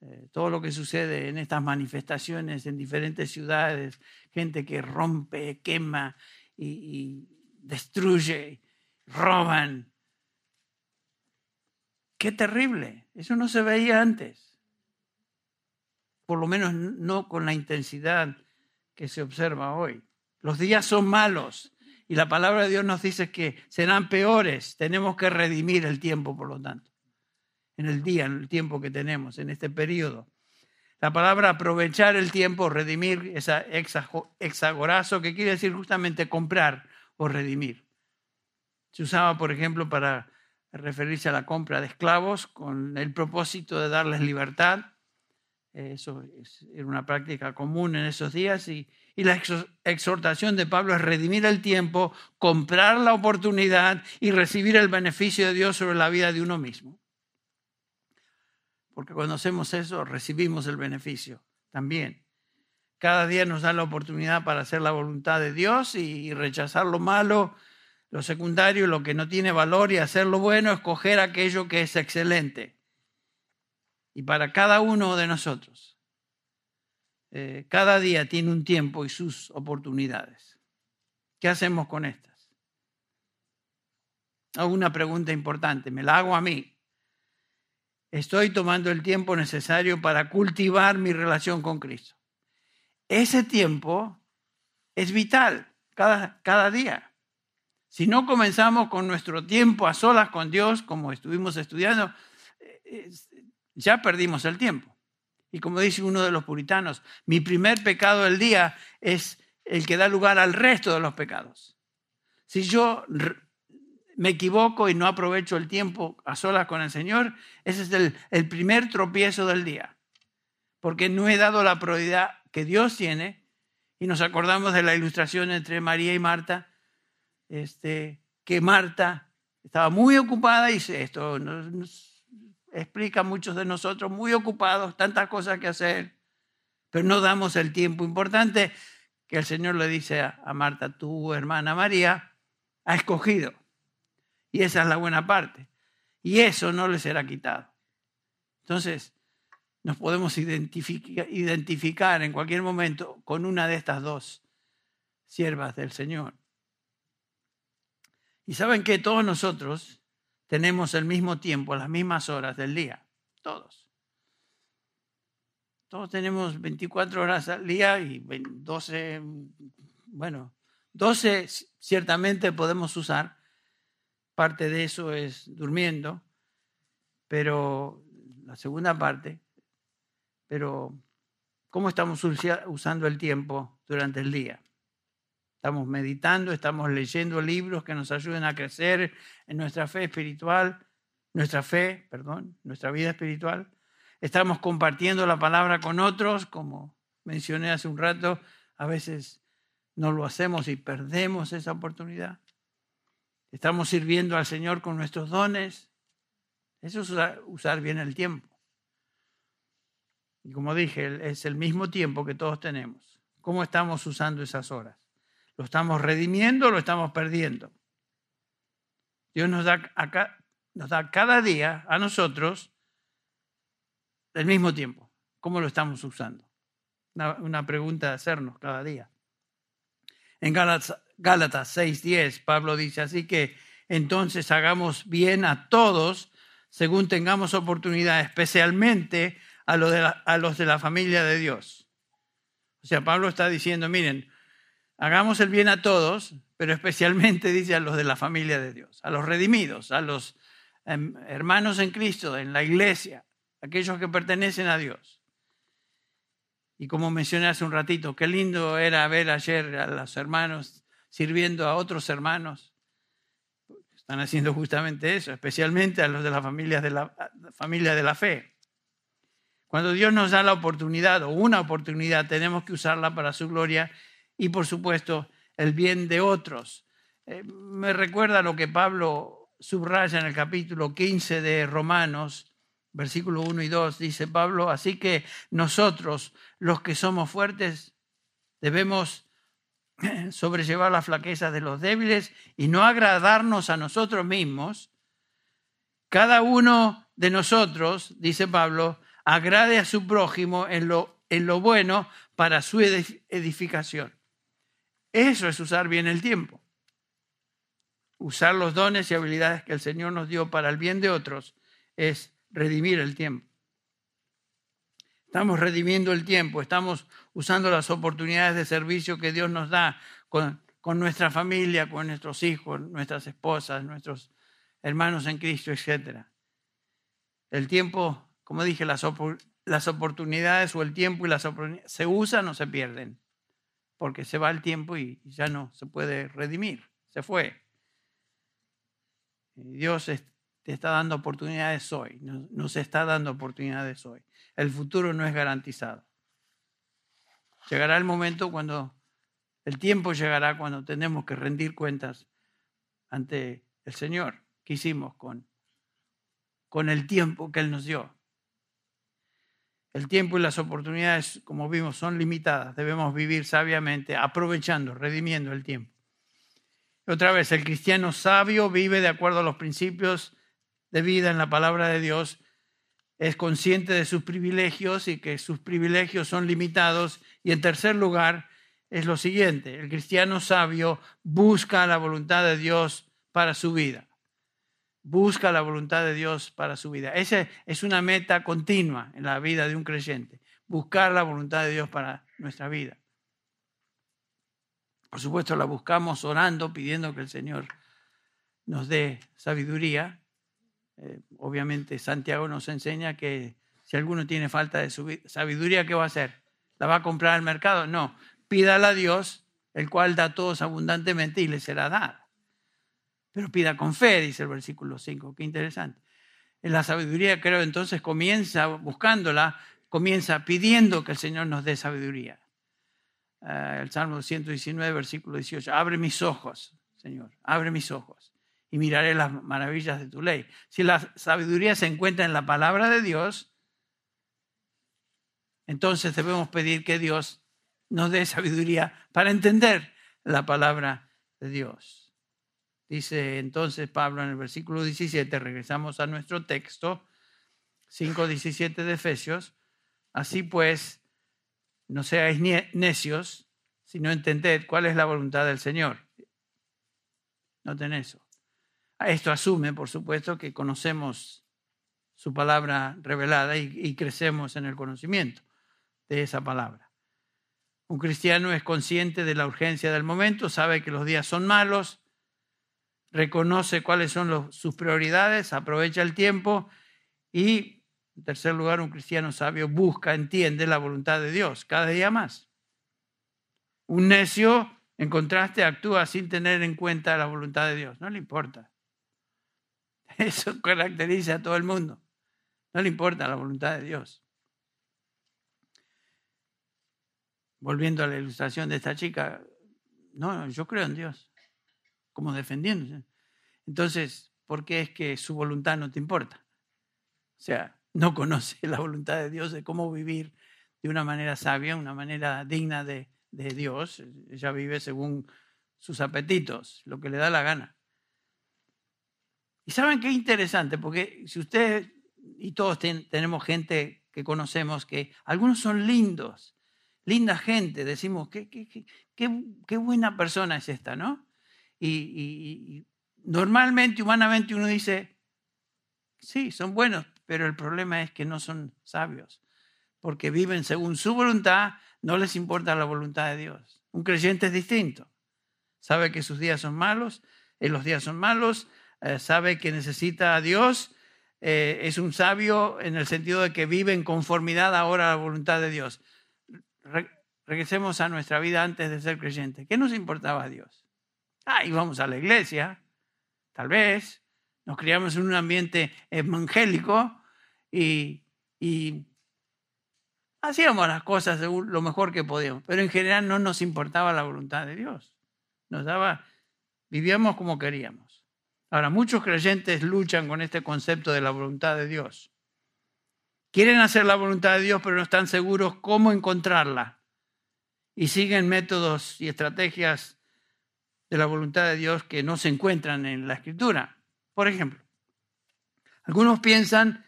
Eh, todo lo que sucede en estas manifestaciones en diferentes ciudades, gente que rompe, quema y, destruye roban. Qué terrible. Eso no se veía antes. Por lo menos no con la intensidad que se observa hoy. Los días son malos y la palabra de Dios nos dice que serán peores. Tenemos que redimir el tiempo, por lo tanto, en el día, en el tiempo que tenemos, en este periodo. La palabra aprovechar el tiempo, redimir, esa exagorazo, que quiere decir justamente comprar o redimir. Se usaba, por ejemplo, para referirse a la compra de esclavos con el propósito de darles libertad. Eso era una práctica común en esos días y, y la exhortación de Pablo es redimir el tiempo, comprar la oportunidad y recibir el beneficio de Dios sobre la vida de uno mismo. Porque cuando hacemos eso, recibimos el beneficio también. Cada día nos da la oportunidad para hacer la voluntad de Dios y rechazar lo malo, lo secundario, lo que no tiene valor y hacer lo bueno, escoger aquello que es excelente. Y para cada uno de nosotros, eh, cada día tiene un tiempo y sus oportunidades. ¿Qué hacemos con estas? Hago una pregunta importante, me la hago a mí. Estoy tomando el tiempo necesario para cultivar mi relación con Cristo. Ese tiempo es vital cada, cada día. Si no comenzamos con nuestro tiempo a solas con Dios, como estuvimos estudiando, eh, ya perdimos el tiempo. Y como dice uno de los puritanos, mi primer pecado del día es el que da lugar al resto de los pecados. Si yo me equivoco y no aprovecho el tiempo a solas con el Señor, ese es el, primer tropiezo del día. Porque no he dado la prioridad que Dios tiene y nos acordamos de la ilustración entre María y Marta, este, que Marta estaba muy ocupada y esto nos, explica a muchos de nosotros muy ocupados, tantas cosas que hacer, pero no damos el tiempo importante que el Señor le dice a, a Marta, tu hermana María ha escogido y esa es la buena parte. Y eso no le será quitado. Entonces, nos podemos identificar en cualquier momento con una de estas dos siervas del Señor. Y saben que todos nosotros tenemos el mismo tiempo, las mismas horas del día. Todos. Todos tenemos 24 horas al día y 12, bueno, 12 ciertamente podemos usar, parte de eso es durmiendo, pero la segunda parte, pero ¿cómo estamos usando el tiempo durante el día? Estamos meditando, estamos leyendo libros que nos ayuden a crecer en nuestra fe espiritual, nuestra fe, perdón, nuestra vida espiritual. Estamos compartiendo la palabra con otros, como mencioné hace un rato, a veces no lo hacemos y perdemos esa oportunidad. Estamos sirviendo al Señor con nuestros dones. Eso es usar, bien el tiempo. Y como dije, es el mismo tiempo que todos tenemos. ¿Cómo estamos usando esas horas? ¿Lo estamos redimiendo o lo estamos perdiendo? Dios nos da, cada día a nosotros el mismo tiempo. ¿Cómo lo estamos usando? Una, una pregunta de hacernos cada día. En Gálatas, Gálatas 6:10, Pablo dice, así que entonces hagamos bien a todos según tengamos oportunidad, especialmente a, los de la, a los de la familia de Dios. O sea, Pablo está diciendo, miren, hagamos el bien a todos, pero especialmente (laughs) dice a los de la familia de Dios, a los redimidos, a los em, hermanos en Cristo, en la iglesia, aquellos que pertenecen a Dios. Y como mencioné hace un ratito, qué lindo era ver ayer a los hermanos sirviendo a otros hermanos. Están haciendo justamente eso, especialmente a los de la familia de la, familia de la fe. Cuando Dios nos da la oportunidad o una oportunidad, tenemos que usarla para su gloria y, por supuesto, el bien de otros. Eh, me recuerda lo que Pablo subraya en el capítulo 15 de Romanos, versículo 1 y 2, dice Pablo, así que nosotros, los que somos fuertes, debemos (clears throat) sobrellevar la flaqueza de los débiles y no agradarnos a nosotros mismos, cada uno de nosotros, dice Pablo, agrade a su prójimo en lo, en lo bueno para su edificación. Eso es usar bien el tiempo. usar los dones y habilidades que el Señor nos dio para el bien de otros es redimir el tiempo. Estamos redimiendo el tiempo, estamos usando las oportunidades de servicio que Dios nos da con, nuestra familia, con nuestros hijos, nuestras esposas, nuestros hermanos en Cristo, etc. El tiempo, como dije, las, las oportunidades o el tiempo y las oportunidades se usan o se pierden, porque se va el tiempo y ya no se puede redimir, se fue. Dios te está dando oportunidades hoy, nos está dando oportunidades hoy el futuro no es garantizado. Llegará el momento cuando, el tiempo llegará cuando tenemos que rendir cuentas ante el Señor. ¿Qué hicimos con, con el tiempo que Él nos dio? El tiempo y las oportunidades, como vimos, son limitadas. Debemos vivir sabiamente, aprovechando, redimiendo el tiempo. Otra vez, el cristiano sabio vive de acuerdo a los principios de vida en la palabra de Dios es consciente de sus privilegios y que sus privilegios son limitados. Y en tercer lugar, es lo siguiente, el cristiano sabio busca la voluntad de Dios para su vida. Busca la voluntad de Dios para su vida. Esa es una meta continua en la vida de un creyente, buscar la voluntad de Dios para nuestra vida. Por supuesto, la buscamos orando, pidiendo que el Señor nos dé sabiduría, eh, obviamente Santiago nos enseña que si alguno tiene falta de sabiduría, ¿qué va a hacer? ¿La va a comprar al mercado? No, pídala a Dios, el cual da a todos abundantemente y le será dada. Pero pida con fe, dice el versículo 5, qué interesante. La sabiduría creo entonces comienza buscándola, comienza pidiendo que el Señor nos dé sabiduría. Eh, el Salmo 119, versículo 18, abre mis ojos, Señor, abre mis ojos y miraré las maravillas de tu ley. Si la sabiduría se encuentra en la palabra de Dios, entonces debemos pedir que Dios nos dé sabiduría para entender la palabra de Dios. Dice entonces Pablo en el versículo 17, regresamos a nuestro texto, 5.17 de Efesios, así pues, no seáis necios, sino entended cuál es la voluntad del Señor. Noten eso. Esto asume, por supuesto, que conocemos su palabra revelada y, crecemos en el conocimiento de esa palabra. Un cristiano es consciente de la urgencia del momento, sabe que los días son malos, reconoce cuáles son sus prioridades, aprovecha el tiempo y, en tercer lugar, un cristiano sabio busca, entiende la voluntad de Dios cada día más. Un necio, en contraste, actúa sin tener en cuenta la voluntad de Dios, no le importa. (laughs) Eso caracteriza a todo el mundo. No le importa la voluntad de Dios. Volviendo a la ilustración de esta chica, no, yo creo en Dios, como defendiéndose. Entonces, ¿por qué es que su voluntad no te importa? O sea, no conoce la voluntad de Dios de cómo vivir de una manera sabia, una manera digna de, de Dios. Ella vive según sus apetitos, lo que le da la gana. Y saben qué interesante, porque si ustedes y todos tenemos gente que conocemos que algunos son lindos, linda gente, decimos, qué, qué, qué, buena persona es esta, ¿no? Y, y, normalmente, humanamente, uno dice, sí, son buenos, pero el problema es que no son sabios, porque viven según su voluntad, no les importa la voluntad de Dios. Un creyente es distinto, sabe que sus días son malos, en los días son malos, eh, sabe que necesita a Dios, eh, es un sabio en el sentido de que vive en conformidad ahora a la voluntad de Dios. regresemos a nuestra vida antes de ser creyente. ¿Qué nos importaba a Dios? Ah, íbamos a la iglesia, tal vez, nos criamos en un ambiente evangélico y, y hacíamos las cosas lo mejor que podíamos, pero en general no nos importaba la voluntad de Dios. Nos daba, vivíamos como queríamos. Ahora, muchos creyentes luchan con este concepto de la voluntad de Dios. Quieren hacer la voluntad de Dios, pero no están seguros cómo encontrarla. Y siguen métodos y estrategias de la voluntad de Dios que no se encuentran en la Escritura. Por ejemplo, algunos piensan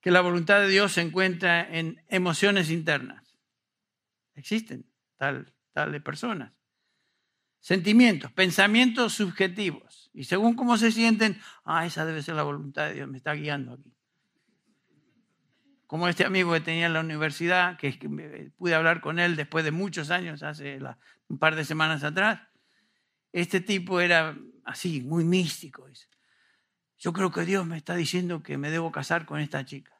que la voluntad de Dios se encuentra en emociones internas. Existen tal, tal de personas. Sentimientos, pensamientos subjetivos. Y según cómo se sienten, ah, esa debe ser la voluntad de Dios, me está guiando aquí. Como este amigo que tenía en la universidad, que, pude hablar con él después de muchos años, hace un par de semanas atrás. Este tipo era así, muy místico. Yo creo que Dios me está diciendo que me debo casar con esta chica.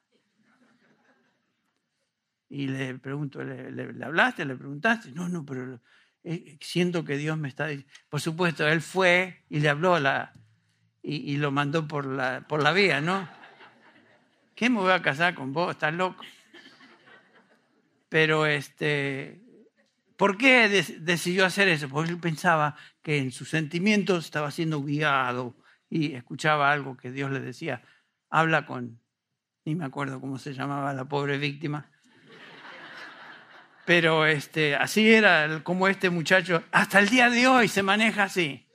Y le pregunto, ¿le, hablaste? ¿Le preguntaste? No, no, pero eh, siento que Dios me está diciendo. Por supuesto, él fue y le habló la, y, lo mandó por la, por la vía, ¿no? ¿Qué me voy a casar con vos? Estás loco. Pero este, ¿por qué decidió hacer eso? Porque él pensaba que en sus sentimientos estaba siendo guiado y escuchaba algo que Dios le decía. Habla con, ni me acuerdo cómo se llamaba la pobre víctima pero este, así era como este muchacho, hasta el día de hoy se maneja así.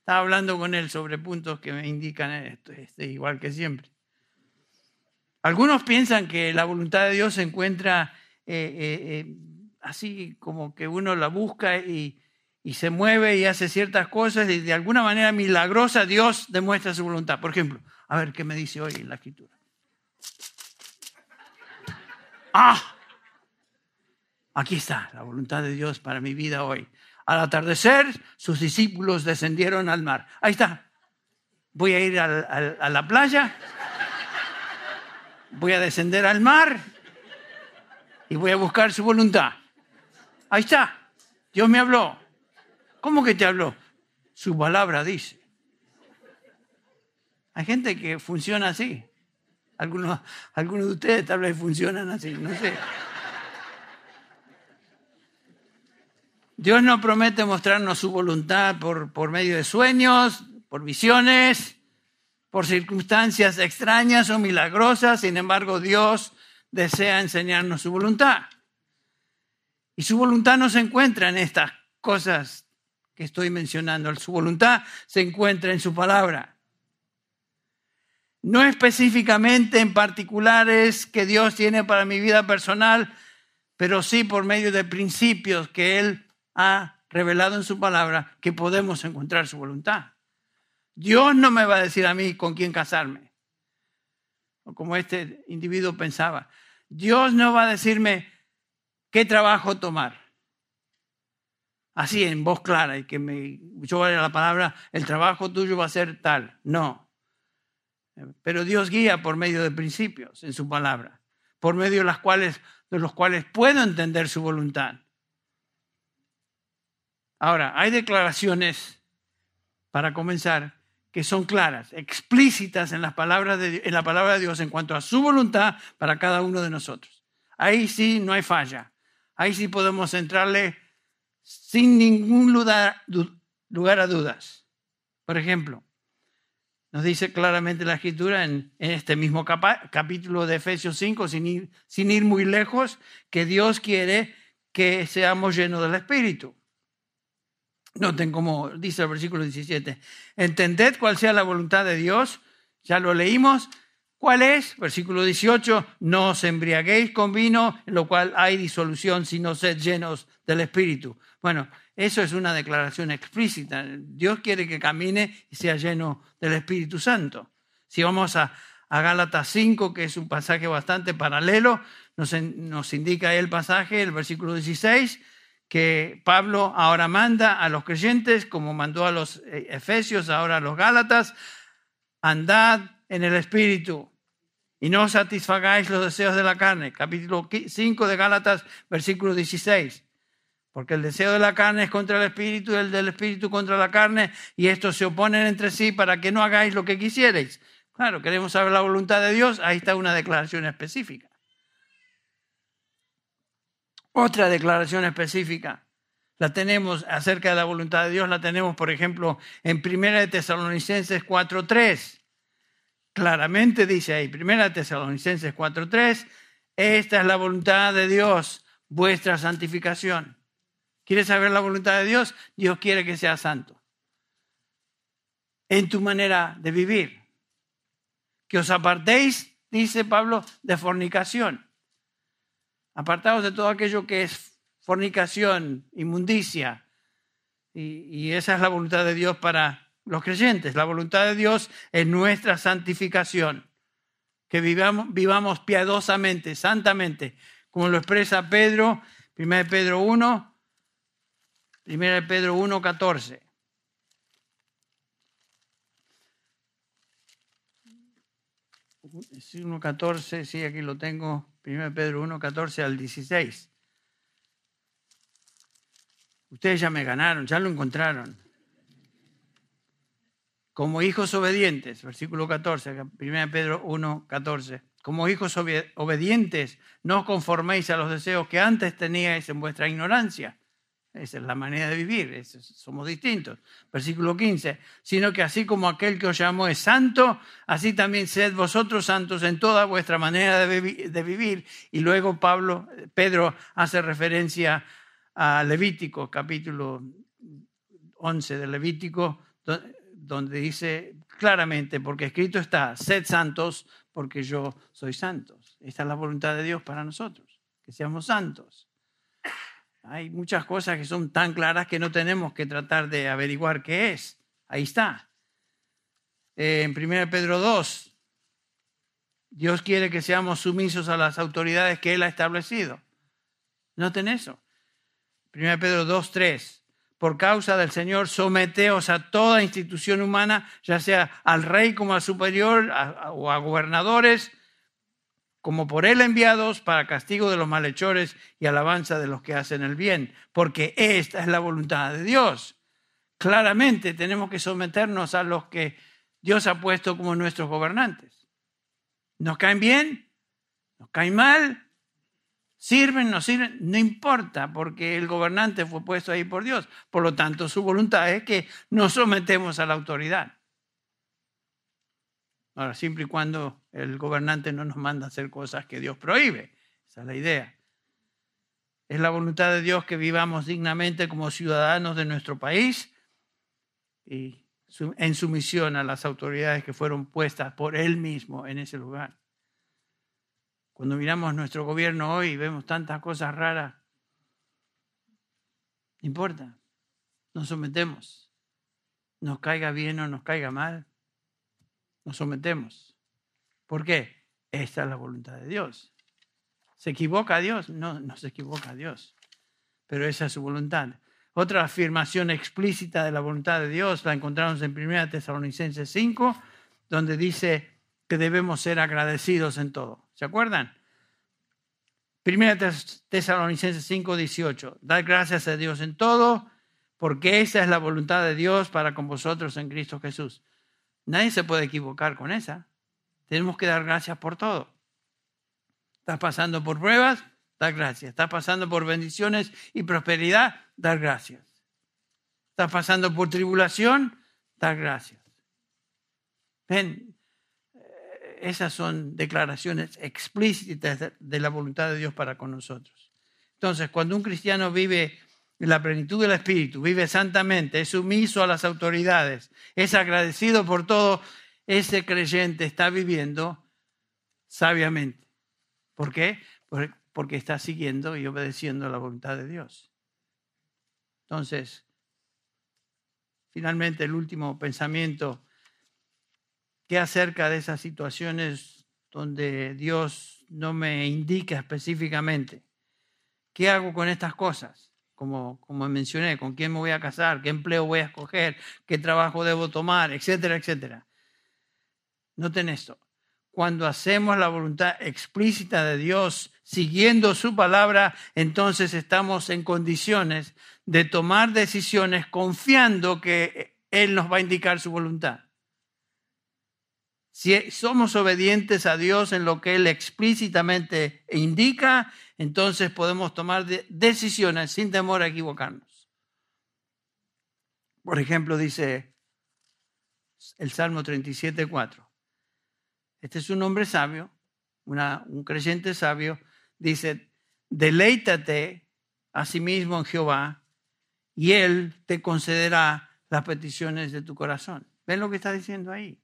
Estaba hablando con él sobre puntos que me indican esto, este, igual que siempre. Algunos piensan que la voluntad de Dios se encuentra eh, eh, eh, así como que uno la busca y, y se mueve y hace ciertas cosas y de alguna manera milagrosa Dios demuestra su voluntad. Por ejemplo, a ver qué me dice hoy en la escritura. Ah, Aquí está la voluntad de Dios para mi vida hoy. Al atardecer, sus discípulos descendieron al mar. Ahí está. Voy a ir a la playa, voy a descender al mar y voy a buscar su voluntad. Ahí está. Dios me habló. ¿Cómo que te habló? Su palabra dice. Hay gente que funciona así. Algunos, algunos de ustedes tal vez funcionan así, no sé. Dios no promete mostrarnos su voluntad por, por medio de sueños, por visiones, por circunstancias extrañas o milagrosas. Sin embargo, Dios desea enseñarnos su voluntad. Y su voluntad no se encuentra en estas cosas que estoy mencionando. Su voluntad se encuentra en su palabra. No específicamente en particulares que Dios tiene para mi vida personal, pero sí por medio de principios que Él ha revelado en su palabra que podemos encontrar su voluntad. Dios no me va a decir a mí con quién casarme, o como este individuo pensaba. Dios no va a decirme qué trabajo tomar. Así, en voz clara, y que me, yo vaya la palabra, el trabajo tuyo va a ser tal. No. Pero Dios guía por medio de principios en su palabra, por medio de, las cuales, de los cuales puedo entender su voluntad. Ahora, hay declaraciones, para comenzar, que son claras, explícitas en, las palabras de, la palabra de Dios en cuanto a su voluntad para cada uno de nosotros. Ahí sí no hay falla. Ahí sí podemos entrarle sin ningún lugar, a dudas. Por ejemplo, nos dice claramente la escritura en, este mismo capítulo de Efesios 5, sin sin ir muy lejos, que Dios quiere que seamos llenos del Espíritu. Noten como dice el versículo 17. Entended cuál sea la voluntad de Dios. Ya lo leímos. ¿Cuál es? Versículo 18. No os embriaguéis con vino, en lo cual hay disolución, sino sed llenos del Espíritu. Bueno, eso es una declaración explícita. Dios quiere que camine y sea lleno del Espíritu Santo. Si vamos a, a Gálatas 5, que es un pasaje bastante paralelo, nos, nos indica el pasaje, el versículo 16 que Pablo ahora manda a los creyentes, como mandó a los eh, efesios, ahora a los gálatas, andad en el Espíritu y no satisfagáis los deseos de la carne. Capítulo 5 de Gálatas, versículo 16. Porque el deseo de la carne es contra el Espíritu y el del Espíritu contra la carne, y estos se oponen entre sí para que no hagáis lo que quisierais. Claro, queremos saber la voluntad de Dios, ahí está una declaración específica. Otra declaración específica la tenemos acerca de la voluntad de Dios, la tenemos, por ejemplo, en 1 de Tesalonicenses 4.3. Claramente dice ahí, 1 de Tesalonicenses 4.3, esta es la voluntad de Dios, vuestra santificación. ¿Quieres saber la voluntad de Dios? Dios quiere que seas santo. En tu manera de vivir. Que os apartéis, dice Pablo, de fornicación apartados de todo aquello que es fornicación, inmundicia, Y, esa es la voluntad de Dios para los creyentes. La voluntad de Dios es nuestra santificación. Que vivamos, piadosamente, santamente, como lo expresa Pedro, 1 Pedro 1, 1 Pedro 1, 14. 1.14, sí, aquí lo tengo, 1 Pedro 1.14 al 16. Ustedes ya me ganaron, ya lo encontraron. Como hijos obedientes, versículo 14, 1 Pedro 1.14. Como hijos obedientes, no os conforméis a los deseos que antes teníais en vuestra ignorancia esa es la manera de vivir, somos distintos. Versículo 15, sino que así como aquel que os llamó es santo, así también sed vosotros santos en toda vuestra manera de, vivir. Y luego Pablo, Pedro hace referencia a Levítico, capítulo 11 de Levítico, donde dice claramente, porque escrito está, sed santos porque yo soy santos. Esta es la voluntad de Dios para nosotros, que seamos santos. Hay muchas cosas que son tan claras que no tenemos que tratar de averiguar qué es. Ahí está. Eh, en 1 Pedro 2, Dios quiere que seamos sumisos a las autoridades que Él ha establecido. Noten eso. 1 Pedro 2, 3. Por causa del Señor, someteos a toda institución humana, ya sea al rey como al superior o a gobernadores, como por él enviados para castigo de los malhechores y alabanza de los que hacen el bien, porque esta es la voluntad de Dios. Claramente tenemos que someternos a los que Dios ha puesto como nuestros gobernantes. ¿Nos caen bien? ¿Nos caen mal? ¿Sirven? ¿No sirven? No importa, porque el gobernante fue puesto ahí por Dios. Por lo tanto, su voluntad es que nos sometemos a la autoridad. Ahora, siempre y cuando el gobernante no nos manda a hacer cosas que Dios prohíbe. Esa es la idea. Es la voluntad de Dios que vivamos dignamente como ciudadanos de nuestro país y en sumisión a las autoridades que fueron puestas por Él mismo en ese lugar. Cuando miramos nuestro gobierno hoy y vemos tantas cosas raras, no importa, nos sometemos, nos caiga bien o nos caiga mal, nos sometemos. ¿Por qué? Esta es la voluntad de Dios. ¿Se equivoca Dios? No, no se equivoca Dios. Pero esa es su voluntad. Otra afirmación explícita de la voluntad de Dios la encontramos en 1 Tesalonicenses 5, donde dice que debemos ser agradecidos en todo. ¿Se acuerdan? 1 Tesalonicenses 5, 18. Dad gracias a Dios en todo, porque esa es la voluntad de Dios para con vosotros en Cristo Jesús. Nadie se puede equivocar con esa. Tenemos que dar gracias por todo. Estás pasando por pruebas, dar gracias. Estás pasando por bendiciones y prosperidad, dar gracias. Estás pasando por tribulación, dar gracias. Ven, eh, esas son declaraciones explícitas de la voluntad de Dios para con nosotros. Entonces, cuando un cristiano vive en la plenitud del Espíritu, vive santamente, es sumiso a las autoridades, es agradecido por todo, ese creyente está viviendo sabiamente. ¿Por qué? Porque está siguiendo y obedeciendo la voluntad de Dios. Entonces, finalmente el último pensamiento, ¿qué acerca de esas situaciones donde Dios no me indica específicamente? ¿Qué hago con estas cosas? como, como mencioné, con quién me voy a casar, qué empleo voy a escoger, qué trabajo debo tomar, etcétera, etcétera. Noten esto. Cuando hacemos la voluntad explícita de Dios, siguiendo su palabra, entonces estamos en condiciones de tomar decisiones confiando que Él nos va a indicar su voluntad. Si somos obedientes a Dios en lo que Él explícitamente indica, entonces podemos tomar decisiones sin temor a equivocarnos. Por ejemplo, dice el Salmo 37, 4. Este es un hombre sabio, un creyente sabio. Dice, deleítate a sí mismo en Jehová y Él te concederá las peticiones de tu corazón. ¿Ven lo que está diciendo ahí?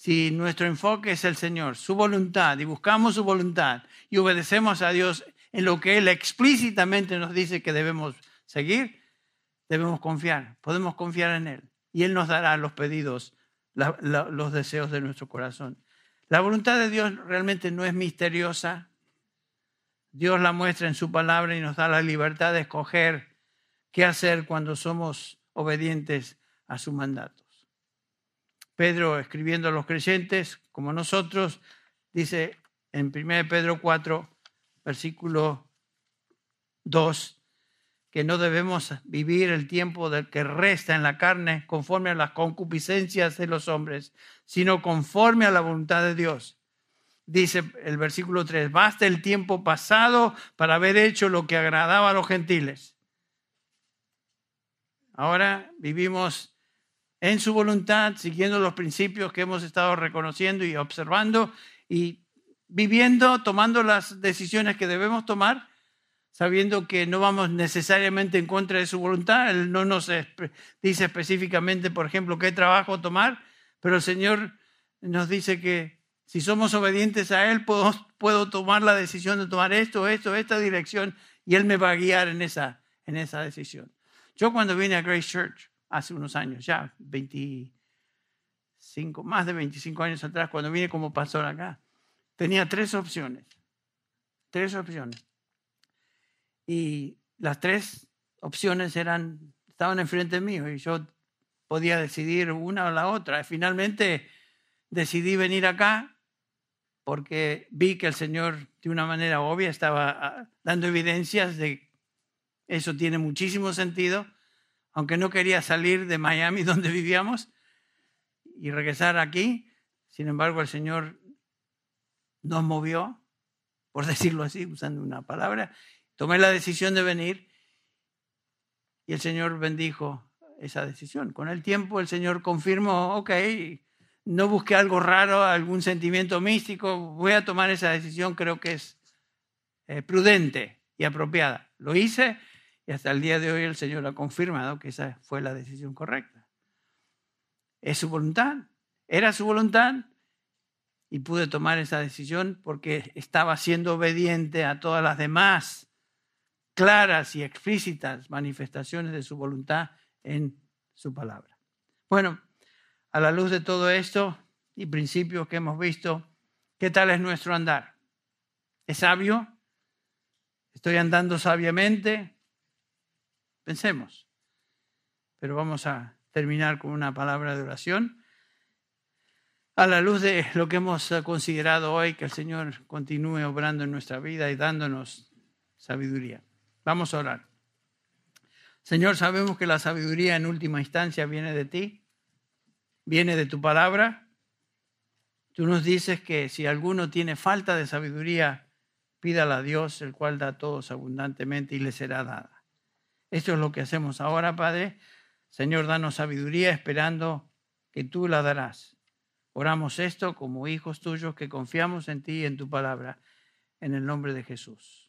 si nuestro enfoque es el Señor, su voluntad, y buscamos su voluntad y obedecemos a Dios en lo que Él explícitamente nos dice que debemos seguir, debemos confiar, podemos confiar en Él y Él nos dará los pedidos, los deseos de nuestro corazón. La voluntad de Dios realmente no es misteriosa. Dios la muestra en su palabra y nos da la libertad de escoger qué hacer cuando somos obedientes a sus mandatos. Pedro, escribiendo a los creyentes, como nosotros, dice en 1 Pedro 4, versículo 2, que no debemos vivir el tiempo del que resta en la carne conforme a las concupiscencias de los hombres, sino conforme a la voluntad de Dios. Dice el versículo 3, basta el tiempo pasado para haber hecho lo que agradaba a los gentiles. Ahora vivimos en su voluntad, siguiendo los principios que hemos estado reconociendo y observando y viviendo, tomando las decisiones que debemos tomar sabiendo que no vamos necesariamente en contra de su voluntad. Él no nos dice específicamente, por ejemplo, qué trabajo tomar, pero el Señor nos dice que si somos obedientes a Él, puedo, tomar la decisión de tomar esto, esto, esta dirección, y Él me va a guiar en esa, en esa decisión. Yo cuando vine a Grace Church, hace unos años, ya 25, más de 25 años atrás, cuando vine como pastor acá, tenía tres opciones. Tres opciones y las tres opciones eran, estaban enfrente mío y yo podía decidir una o la otra. Finalmente decidí venir acá porque vi que el Señor de una manera obvia estaba ah, dando evidencias de eso tiene muchísimo sentido, aunque no quería salir de Miami (laughs) donde vivíamos y regresar aquí. Sin embargo, el Señor nos movió, por (laughs) decirlo así, usando una palabra, Tomé la decisión de venir y el Señor bendijo esa decisión. Con el tiempo el Señor confirmó, ok, no busqué algo raro, algún sentimiento místico, voy a tomar esa decisión, creo que es eh, prudente y apropiada. Lo hice y hasta el día de hoy el Señor ha confirmado que esa fue la decisión correcta. Es su voluntad, era su voluntad y pude tomar esa decisión porque estaba siendo obediente a todas las demás claras y explícitas manifestaciones de su voluntad en su palabra. Bueno, a la luz de todo esto y principios que hemos visto, ¿qué tal es nuestro andar? ¿Es sabio? ¿Estoy andando sabiamente? Pensemos. Pero vamos a terminar con una palabra de oración. A la luz de lo que hemos considerado hoy, que el Señor continúe obrando en nuestra vida y dándonos sabiduría. Vamos a orar. Señor, sabemos que la sabiduría en última instancia viene de ti, viene de tu palabra. Tú nos dices que si alguno tiene falta de sabiduría, pídala a Dios, el cual da a todos abundantemente y le será dada. Esto es lo que hacemos ahora, Padre. Señor, danos sabiduría esperando que tú la darás. Oramos esto como hijos tuyos que confiamos en ti y en tu palabra, en el nombre de Jesús.